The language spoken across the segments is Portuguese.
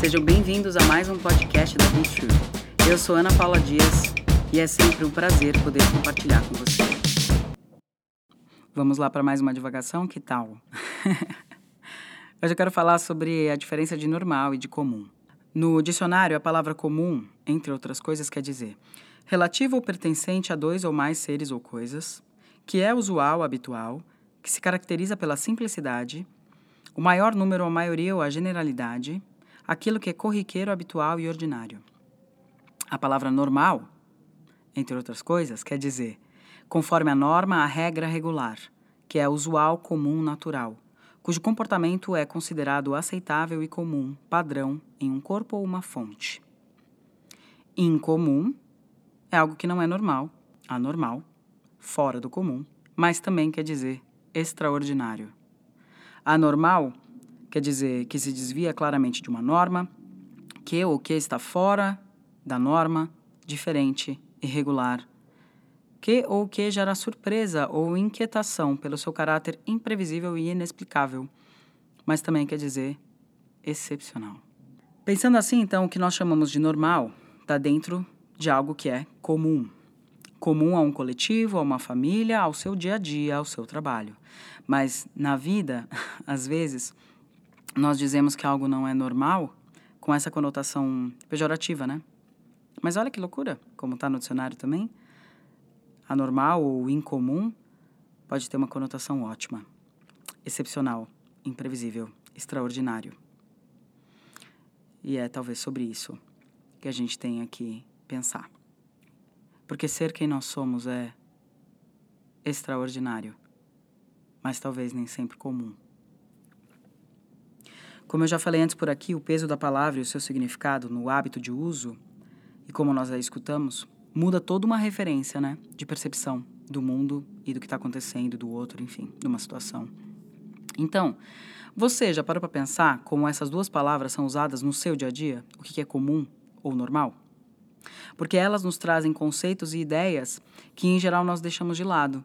Sejam bem-vindos a mais um podcast da Culture. Eu sou Ana Paula Dias e é sempre um prazer poder compartilhar com você. Vamos lá para mais uma divagação? Que tal? Hoje eu quero falar sobre a diferença de normal e de comum. No dicionário, a palavra comum, entre outras coisas, quer dizer relativo ou pertencente a dois ou mais seres ou coisas, que é usual, habitual, que se caracteriza pela simplicidade, o maior número, a maioria ou a generalidade, aquilo que é corriqueiro, habitual e ordinário. A palavra normal, entre outras coisas, quer dizer conforme a norma, a regra regular, que é usual, comum, natural, cujo comportamento é considerado aceitável e comum, padrão, em um corpo ou uma fonte. Incomum é algo que não é normal, anormal, fora do comum, mas também quer dizer extraordinário. Anormal quer dizer que se desvia claramente de uma norma, que ou que está fora da norma, diferente, irregular, que ou que gera surpresa ou inquietação pelo seu caráter imprevisível e inexplicável, mas também quer dizer excepcional. Pensando assim, então, o que nós chamamos de normal está dentro de algo que é comum. Comum a um coletivo, a uma família, ao seu dia a dia, ao seu trabalho. Mas na vida, às vezes, nós dizemos que algo não é normal com essa conotação pejorativa, né? Mas olha que loucura, como está no dicionário também. Anormal ou incomum pode ter uma conotação ótima, excepcional, imprevisível, extraordinário. E é talvez sobre isso que a gente tem que pensar. Porque ser quem nós somos é extraordinário, mas talvez nem sempre comum. Como eu já falei antes por aqui, o peso da palavra e o seu significado no hábito de uso, e como nós a escutamos, muda toda uma referência né, de percepção do mundo e do que está acontecendo, do outro, enfim, de uma situação. Então, você já parou para pensar como essas duas palavras são usadas no seu dia a dia? O que é comum ou normal? porque elas nos trazem conceitos e ideias que, em geral, nós deixamos de lado,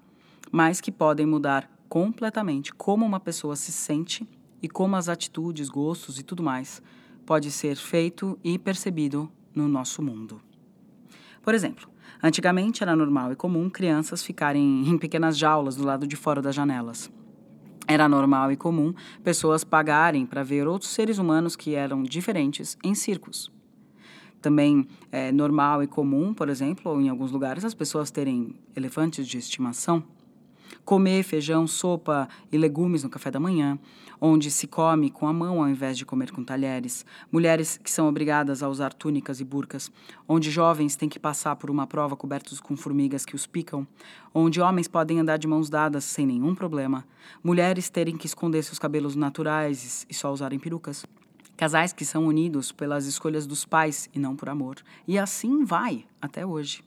mas que podem mudar completamente como uma pessoa se sente e como as atitudes, gostos e tudo mais pode ser feito e percebido no nosso mundo. Por exemplo, antigamente era normal e comum crianças ficarem em pequenas jaulas do lado de fora das janelas. Era normal e comum pessoas pagarem para ver outros seres humanos que eram diferentes em circos também é normal e comum, por exemplo, em alguns lugares, as pessoas terem elefantes de estimação. Comer feijão, sopa e legumes no café da manhã, onde se come com a mão ao invés de comer com talheres. Mulheres que são obrigadas a usar túnicas e burcas, onde jovens têm que passar por uma prova cobertos com formigas que os picam, onde homens podem andar de mãos dadas sem nenhum problema, mulheres terem que esconder seus cabelos naturais e só usarem perucas. Casais que são unidos pelas escolhas dos pais e não por amor. E assim vai até hoje.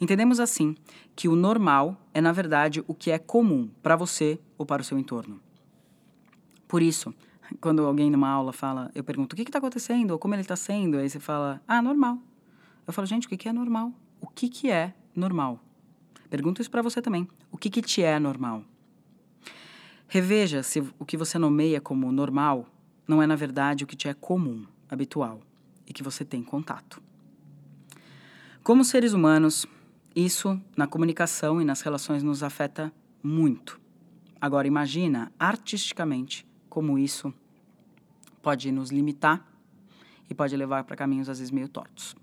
Entendemos assim que o normal é, na verdade, o que é comum para você ou para o seu entorno. Por isso, quando alguém numa aula fala, eu pergunto o que está acontecendo ou como ele está sendo, aí você fala, ah, normal. Eu falo, gente, o que, que é normal? O que, que é normal? Pergunto isso para você também. O que, que te é normal? Reveja se o que você nomeia como normal não é, na verdade, o que te é comum, habitual e que você tem contato. Como seres humanos, isso na comunicação e nas relações nos afeta muito. Agora, imagina artisticamente como isso pode nos limitar e pode levar para caminhos às vezes meio tortos.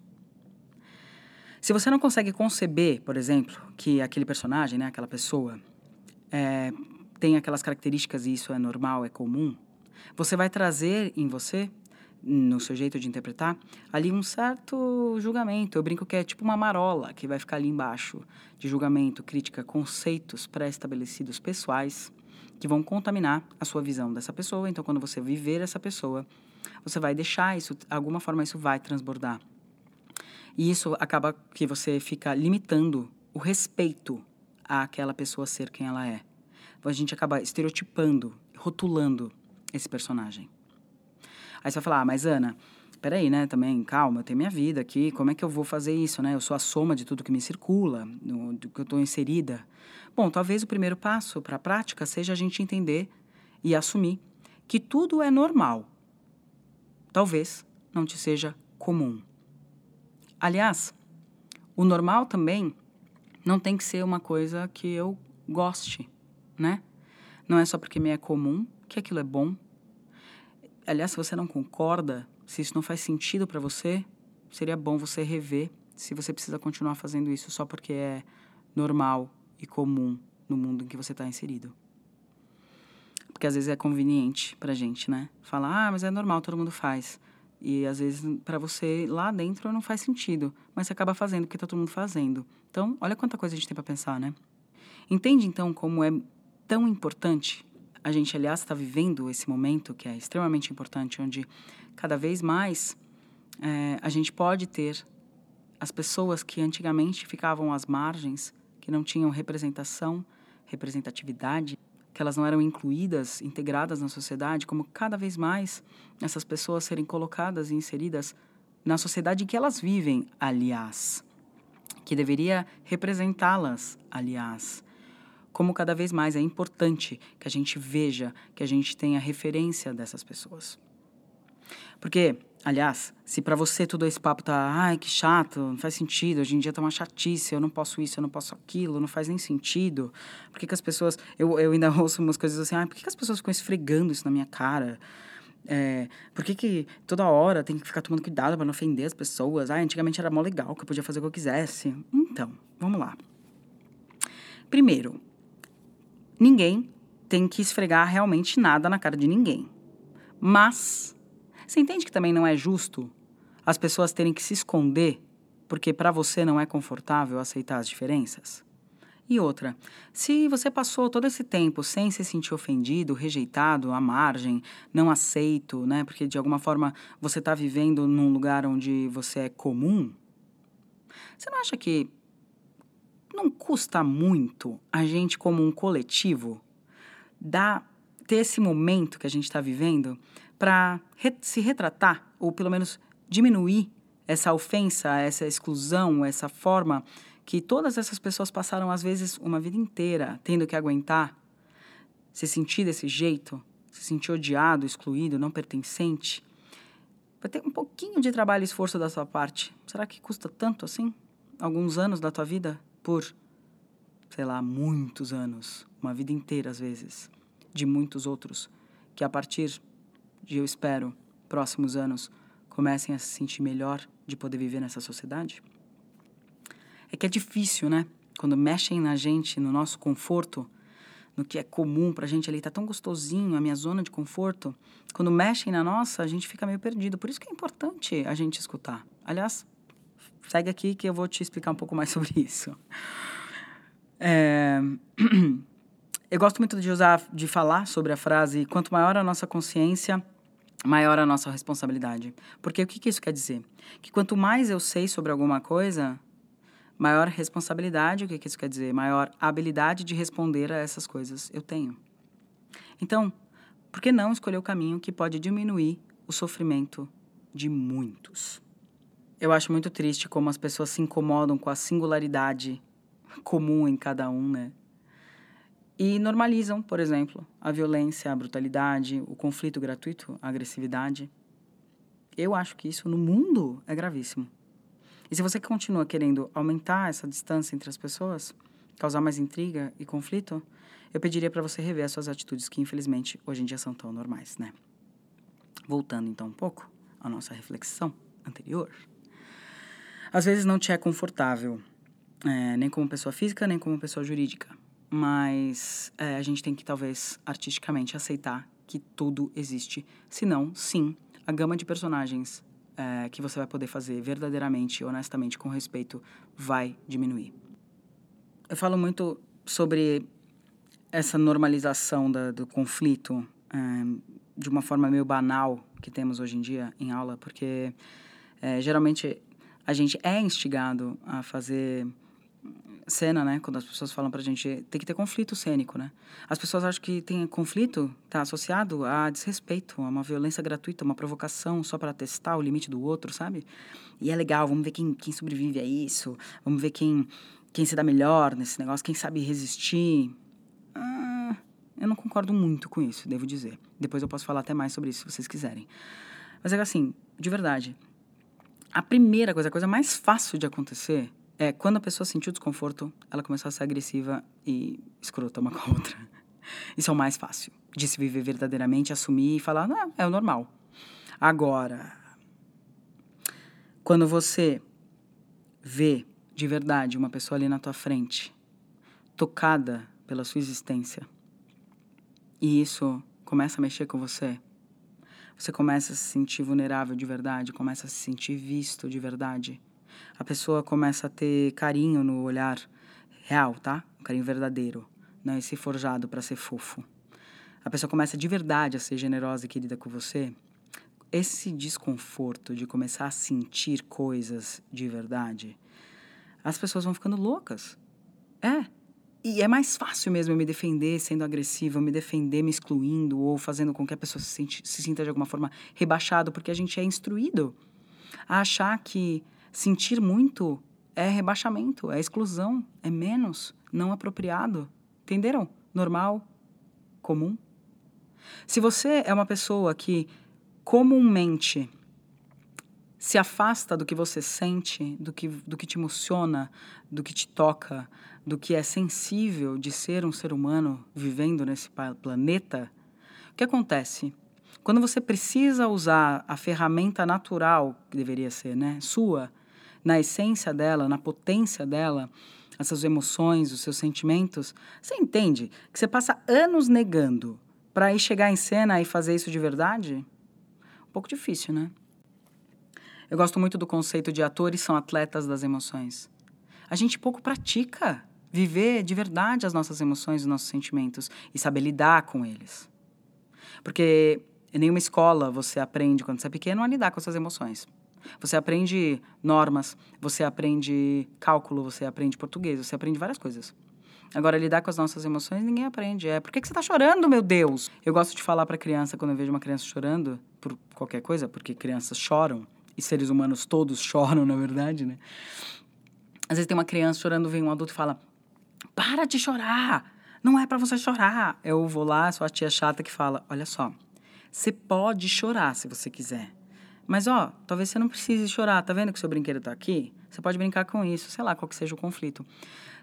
Se você não consegue conceber, por exemplo, que aquele personagem, né, aquela pessoa, é, tem aquelas características e isso é normal, é comum, você vai trazer em você, no seu jeito de interpretar, ali um certo julgamento. Eu brinco que é tipo uma marola que vai ficar ali embaixo de julgamento, crítica, conceitos pré-estabelecidos pessoais que vão contaminar a sua visão dessa pessoa. Então, quando você viver essa pessoa, você vai deixar isso, de alguma forma isso vai transbordar. E isso acaba que você fica limitando o respeito àquela pessoa ser quem ela é. A gente acaba estereotipando, rotulando esse personagem. Aí você vai falar, ah, mas Ana, peraí, né, também, calma, eu tenho minha vida aqui, como é que eu vou fazer isso, né? Eu sou a soma de tudo que me circula, no, do que eu estou inserida. Bom, talvez o primeiro passo para a prática seja a gente entender e assumir que tudo é normal. talvez não te seja comum. Aliás, o normal também não tem que ser uma coisa que eu goste, né? Não é só porque me é comum que aquilo é bom. Aliás, se você não concorda, se isso não faz sentido para você, seria bom você rever se você precisa continuar fazendo isso só porque é normal e comum no mundo em que você está inserido. Porque às vezes é conveniente pra gente, né? Falar, ah, mas é normal, todo mundo faz. E às vezes para você lá dentro não faz sentido, mas você acaba fazendo porque tá todo mundo fazendo. Então, olha quanta coisa a gente tem para pensar, né? Entende então como é tão importante a gente, aliás, está vivendo esse momento que é extremamente importante, onde cada vez mais é, a gente pode ter as pessoas que antigamente ficavam às margens, que não tinham representação, representatividade, que elas não eram incluídas, integradas na sociedade, como cada vez mais essas pessoas serem colocadas e inseridas na sociedade em que elas vivem, aliás, que deveria representá-las, aliás. Como cada vez mais é importante que a gente veja, que a gente tenha referência dessas pessoas. Porque Aliás, se para você todo esse papo tá, ai, que chato, não faz sentido, hoje em dia tá uma chatice, eu não posso isso, eu não posso aquilo, não faz nem sentido. Por que, que as pessoas. Eu, eu ainda ouço umas coisas assim, ai, por que, que as pessoas ficam esfregando isso na minha cara? É, por que, que toda hora tem que ficar tomando cuidado para não ofender as pessoas? Ah, antigamente era mó legal, que eu podia fazer o que eu quisesse. Então, vamos lá. Primeiro, ninguém tem que esfregar realmente nada na cara de ninguém. Mas você entende que também não é justo as pessoas terem que se esconder porque para você não é confortável aceitar as diferenças? E outra, se você passou todo esse tempo sem se sentir ofendido, rejeitado, à margem, não aceito, né? Porque de alguma forma você está vivendo num lugar onde você é comum, você não acha que não custa muito a gente, como um coletivo, dar, ter esse momento que a gente está vivendo para re se retratar, ou pelo menos diminuir essa ofensa, essa exclusão, essa forma que todas essas pessoas passaram, às vezes, uma vida inteira tendo que aguentar, se sentir desse jeito, se sentir odiado, excluído, não pertencente. Vai ter um pouquinho de trabalho e esforço da sua parte. Será que custa tanto assim? Alguns anos da tua vida? Por, sei lá, muitos anos. Uma vida inteira, às vezes. De muitos outros. Que a partir de, eu espero, próximos anos, comecem a se sentir melhor de poder viver nessa sociedade? É que é difícil, né? Quando mexem na gente, no nosso conforto, no que é comum pra gente ali, tá tão gostosinho, a minha zona de conforto. Quando mexem na nossa, a gente fica meio perdido. Por isso que é importante a gente escutar. Aliás, segue aqui que eu vou te explicar um pouco mais sobre isso. É... Eu gosto muito de usar, de falar sobre a frase: quanto maior a nossa consciência, maior a nossa responsabilidade. Porque o que, que isso quer dizer? Que quanto mais eu sei sobre alguma coisa, maior responsabilidade, o que, que isso quer dizer? Maior habilidade de responder a essas coisas eu tenho. Então, por que não escolher o caminho que pode diminuir o sofrimento de muitos? Eu acho muito triste como as pessoas se incomodam com a singularidade comum em cada um, né? e normalizam, por exemplo, a violência, a brutalidade, o conflito gratuito, a agressividade. Eu acho que isso no mundo é gravíssimo. E se você continua querendo aumentar essa distância entre as pessoas, causar mais intriga e conflito, eu pediria para você rever as suas atitudes que infelizmente hoje em dia são tão normais, né? Voltando então um pouco à nossa reflexão anterior. Às vezes não te é confortável, é, nem como pessoa física, nem como pessoa jurídica mas é, a gente tem que talvez artisticamente aceitar que tudo existe. Se não, sim, a gama de personagens é, que você vai poder fazer verdadeiramente, honestamente, com respeito, vai diminuir. Eu falo muito sobre essa normalização da, do conflito é, de uma forma meio banal que temos hoje em dia em aula, porque é, geralmente a gente é instigado a fazer cena, né? Quando as pessoas falam pra gente, tem que ter conflito cênico, né? As pessoas acham que tem conflito, tá associado a desrespeito, a uma violência gratuita, uma provocação só para testar o limite do outro, sabe? E é legal, vamos ver quem, quem sobrevive a isso, vamos ver quem, quem se dá melhor nesse negócio, quem sabe resistir. Ah, eu não concordo muito com isso, devo dizer. Depois eu posso falar até mais sobre isso, se vocês quiserem. Mas é assim, de verdade, a primeira coisa, a coisa mais fácil de acontecer é quando a pessoa sentiu desconforto, ela começou a ser agressiva e escrota uma com a outra. Isso é o mais fácil de se viver verdadeiramente, assumir e falar, não, é o normal. Agora, quando você vê de verdade uma pessoa ali na tua frente, tocada pela sua existência, e isso começa a mexer com você, você começa a se sentir vulnerável de verdade, começa a se sentir visto de verdade. A pessoa começa a ter carinho no olhar real, tá? Um carinho verdadeiro, não esse forjado para ser fofo. A pessoa começa de verdade a ser generosa e querida com você. Esse desconforto de começar a sentir coisas de verdade, as pessoas vão ficando loucas. É, e é mais fácil mesmo eu me defender sendo agressiva, me defender me excluindo ou fazendo com que a pessoa se, sente, se sinta de alguma forma rebaixado, porque a gente é instruído a achar que sentir muito é rebaixamento, é exclusão, é menos, não apropriado. Entenderam? Normal, comum. Se você é uma pessoa que comumente se afasta do que você sente, do que, do que te emociona, do que te toca, do que é sensível de ser um ser humano vivendo nesse planeta, o que acontece? Quando você precisa usar a ferramenta natural, que deveria ser, né, sua, na essência dela, na potência dela, essas emoções, os seus sentimentos, você entende que você passa anos negando para ir chegar em cena e fazer isso de verdade? Um pouco difícil, né? Eu gosto muito do conceito de atores são atletas das emoções. A gente pouco pratica viver de verdade as nossas emoções, os nossos sentimentos e saber lidar com eles. Porque em nenhuma escola você aprende, quando você é pequeno, a lidar com as suas emoções. Você aprende normas, você aprende cálculo, você aprende português, você aprende várias coisas. Agora, lidar com as nossas emoções, ninguém aprende. É, por que, que você está chorando, meu Deus? Eu gosto de falar para criança, quando eu vejo uma criança chorando, por qualquer coisa, porque crianças choram, e seres humanos todos choram, na verdade, né? Às vezes tem uma criança chorando, vem um adulto e fala: para de chorar! Não é para você chorar. Eu vou lá, sou a tia chata que fala: olha só, você pode chorar se você quiser. Mas, ó, talvez você não precise chorar. Tá vendo que seu brinquedo tá aqui? Você pode brincar com isso, sei lá qual que seja o conflito.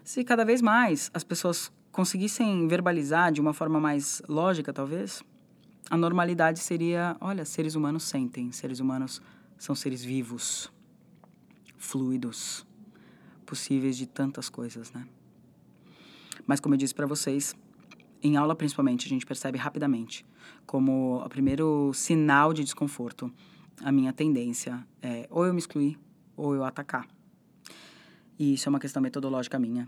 Se cada vez mais as pessoas conseguissem verbalizar de uma forma mais lógica, talvez, a normalidade seria: olha, seres humanos sentem, seres humanos são seres vivos, fluidos, possíveis de tantas coisas, né? Mas, como eu disse para vocês, em aula principalmente, a gente percebe rapidamente como o primeiro sinal de desconforto, a minha tendência é ou eu me excluir ou eu atacar. E isso é uma questão metodológica minha,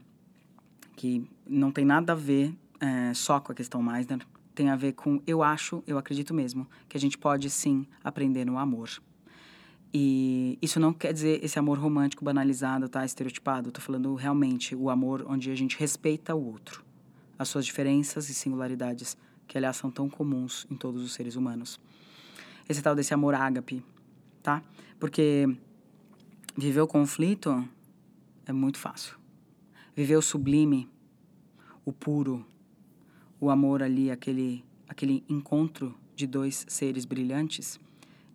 que não tem nada a ver é, só com a questão Meisner, tem a ver com eu acho, eu acredito mesmo, que a gente pode sim aprender no amor. E isso não quer dizer esse amor romântico banalizado, tá? Estereotipado. Estou falando realmente o amor onde a gente respeita o outro, as suas diferenças e singularidades, que aliás são tão comuns em todos os seres humanos. Esse tal desse amor ágape, tá? Porque viver o conflito é muito fácil. Viver o sublime, o puro, o amor ali, aquele, aquele encontro de dois seres brilhantes,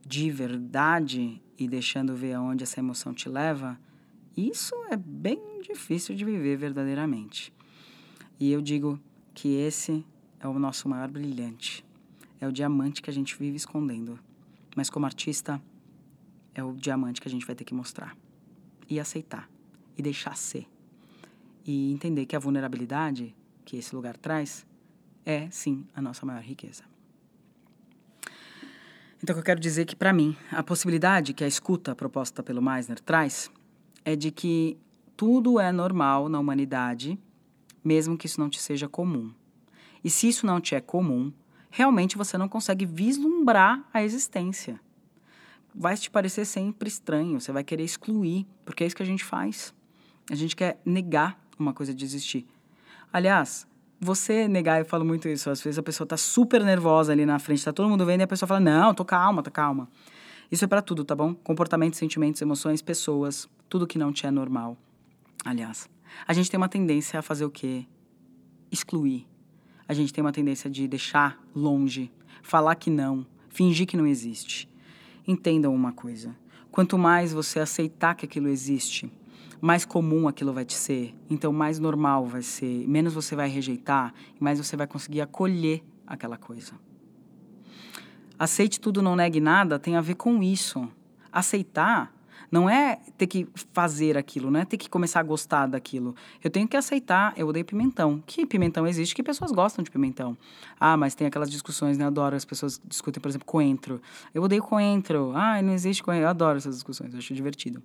de verdade e deixando ver aonde essa emoção te leva, isso é bem difícil de viver verdadeiramente. E eu digo que esse é o nosso maior brilhante. É o diamante que a gente vive escondendo. Mas como artista, é o diamante que a gente vai ter que mostrar. E aceitar. E deixar ser. E entender que a vulnerabilidade que esse lugar traz é, sim, a nossa maior riqueza. Então, eu quero dizer é que, para mim, a possibilidade que a escuta proposta pelo Meisner traz é de que tudo é normal na humanidade, mesmo que isso não te seja comum. E se isso não te é comum, realmente você não consegue vislumbrar a existência. Vai te parecer sempre estranho, você vai querer excluir, porque é isso que a gente faz. A gente quer negar uma coisa de existir. Aliás, você negar, eu falo muito isso, às vezes a pessoa tá super nervosa ali na frente, tá todo mundo vendo e a pessoa fala: "Não, tô calma, tô calma". Isso é para tudo, tá bom? Comportamentos, sentimentos, emoções, pessoas, tudo que não te é normal. Aliás, a gente tem uma tendência a fazer o quê? Excluir. A gente tem uma tendência de deixar longe, falar que não, fingir que não existe. Entendam uma coisa: quanto mais você aceitar que aquilo existe, mais comum aquilo vai te ser, então mais normal vai ser, menos você vai rejeitar mais você vai conseguir acolher aquela coisa. Aceite tudo, não negue nada tem a ver com isso. Aceitar não é ter que fazer aquilo, não é ter que começar a gostar daquilo. Eu tenho que aceitar, eu odeio pimentão. Que pimentão existe, que pessoas gostam de pimentão. Ah, mas tem aquelas discussões, né? Eu adoro, as pessoas discutem, por exemplo, coentro. Eu odeio coentro. Ah, não existe coentro. Eu adoro essas discussões, eu acho divertido.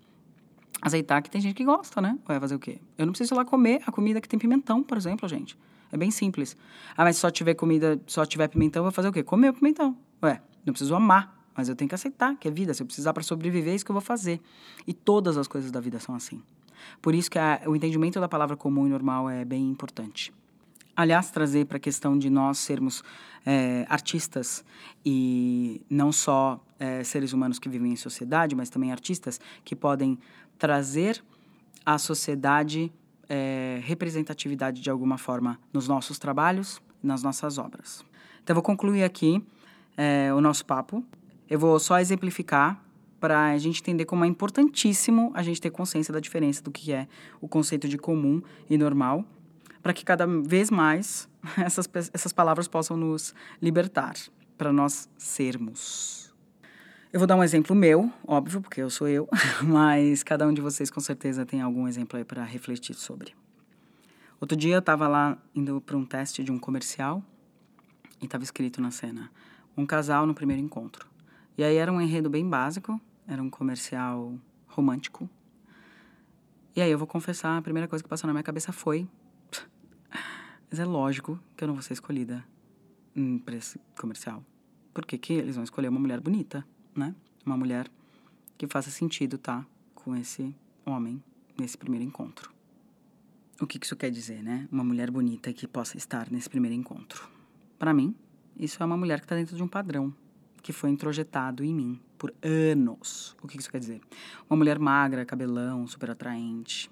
Aceitar que tem gente que gosta, né? Vai fazer o quê? Eu não preciso ir lá comer a comida que tem pimentão, por exemplo, gente. É bem simples. Ah, mas só tiver comida, só tiver pimentão, vou fazer o quê? Comer o pimentão. Ué, não preciso amar mas eu tenho que aceitar que é vida. Se eu precisar para sobreviver, é isso que eu vou fazer. E todas as coisas da vida são assim. Por isso que a, o entendimento da palavra comum e normal é bem importante. Aliás, trazer para a questão de nós sermos é, artistas e não só é, seres humanos que vivem em sociedade, mas também artistas que podem trazer à sociedade é, representatividade de alguma forma nos nossos trabalhos, nas nossas obras. Então, vou concluir aqui é, o nosso papo eu vou só exemplificar para a gente entender como é importantíssimo a gente ter consciência da diferença do que é o conceito de comum e normal, para que cada vez mais essas, essas palavras possam nos libertar, para nós sermos. Eu vou dar um exemplo meu, óbvio, porque eu sou eu, mas cada um de vocês com certeza tem algum exemplo aí para refletir sobre. Outro dia eu estava lá indo para um teste de um comercial e estava escrito na cena: um casal no primeiro encontro. E aí era um enredo bem básico, era um comercial romântico. E aí eu vou confessar, a primeira coisa que passou na minha cabeça foi. Mas é lógico que eu não vou ser escolhida para esse comercial. Por que, que eles vão escolher uma mulher bonita, né? Uma mulher que faça sentido tá com esse homem nesse primeiro encontro. O que, isso quer dizer, né? Uma mulher bonita que possa estar nesse primeiro encontro. Para mim, isso é uma mulher que está dentro de um padrão que foi introjetado em mim por anos. O que isso quer dizer? Uma mulher magra, cabelão, super atraente.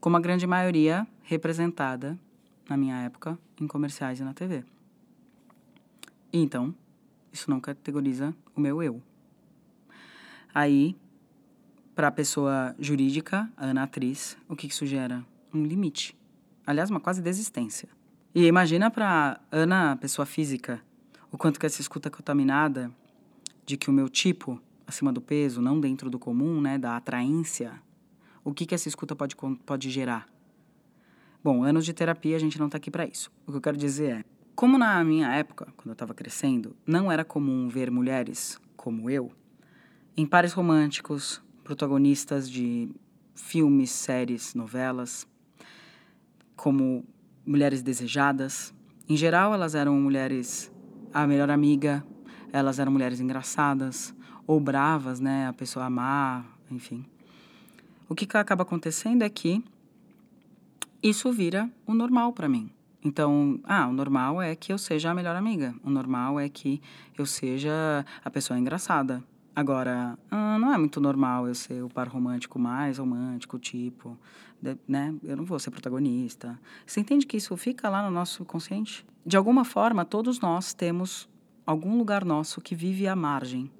Como a grande maioria representada, na minha época, em comerciais e na TV. Então, isso não categoriza o meu eu. Aí, para a pessoa jurídica, a Ana atriz, o que isso gera? Um limite. Aliás, uma quase desistência. E imagina para Ana, pessoa física, o quanto que essa escuta contaminada de que o meu tipo, acima do peso, não dentro do comum, né, da atraência, o que que essa escuta pode, pode gerar? Bom, anos de terapia, a gente não está aqui para isso. O que eu quero dizer é, como na minha época, quando eu estava crescendo, não era comum ver mulheres como eu em pares românticos, protagonistas de filmes, séries, novelas, como mulheres desejadas. Em geral, elas eram mulheres a melhor amiga, elas eram mulheres engraçadas ou bravas, né? A pessoa amar, enfim. O que acaba acontecendo é que isso vira o normal para mim. Então, ah, o normal é que eu seja a melhor amiga. O normal é que eu seja a pessoa engraçada. Agora, ah, não é muito normal eu ser o par romântico mais romântico, tipo, de, né? Eu não vou ser protagonista. Você entende que isso fica lá no nosso consciente? De alguma forma, todos nós temos algum lugar nosso que vive à margem,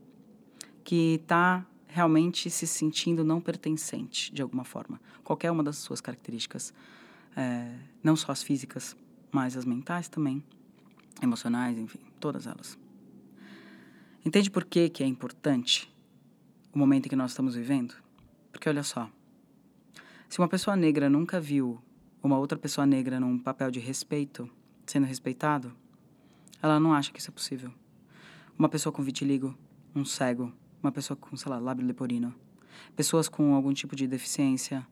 que está realmente se sentindo não pertencente, de alguma forma. Qualquer uma das suas características, é, não só as físicas, mas as mentais também, emocionais, enfim, todas elas. Entende por que, que é importante o momento em que nós estamos vivendo? Porque olha só, se uma pessoa negra nunca viu uma outra pessoa negra num papel de respeito, sendo respeitado, ela não acha que isso é possível. Uma pessoa com vitiligo, um cego, uma pessoa com, sei lá, lábio leporino, pessoas com algum tipo de deficiência,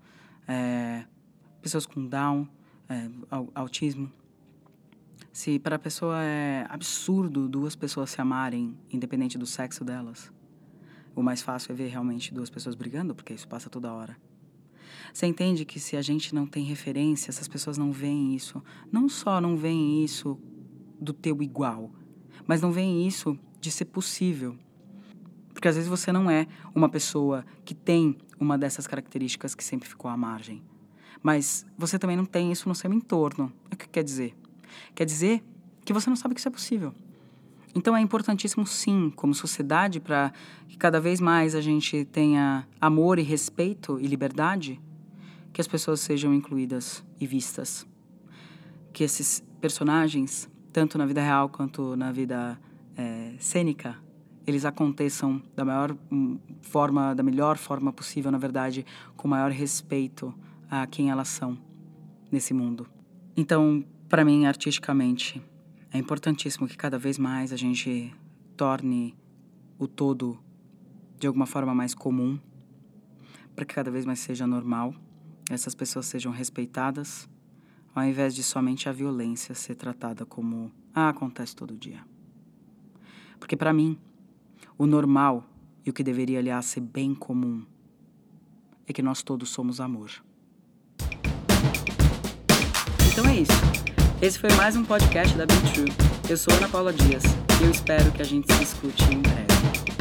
é, pessoas com Down, é, autismo, se para a pessoa é absurdo duas pessoas se amarem, independente do sexo delas, o mais fácil é ver realmente duas pessoas brigando, porque isso passa toda hora. Você entende que se a gente não tem referência, essas pessoas não veem isso, não só não veem isso do teu igual, mas não veem isso de ser possível. Porque às vezes você não é uma pessoa que tem uma dessas características que sempre ficou à margem. Mas você também não tem isso no seu entorno. O que quer dizer? Quer dizer que você não sabe que isso é possível. Então é importantíssimo, sim, como sociedade, para que cada vez mais a gente tenha amor e respeito e liberdade, que as pessoas sejam incluídas e vistas. Que esses personagens, tanto na vida real quanto na vida é, cênica, eles aconteçam da maior hum, forma, da melhor forma possível, na verdade, com maior respeito a quem elas são nesse mundo. Então, para mim, artisticamente, é importantíssimo que cada vez mais a gente torne o todo de alguma forma mais comum, para que cada vez mais seja normal, essas pessoas sejam respeitadas, ao invés de somente a violência ser tratada como ah, acontece todo dia. Porque para mim, o normal e o que deveria, aliás, ser bem comum é que nós todos somos amor. Então é isso. Esse foi mais um podcast da Be True. Eu sou Ana Paula Dias e eu espero que a gente se escute em breve.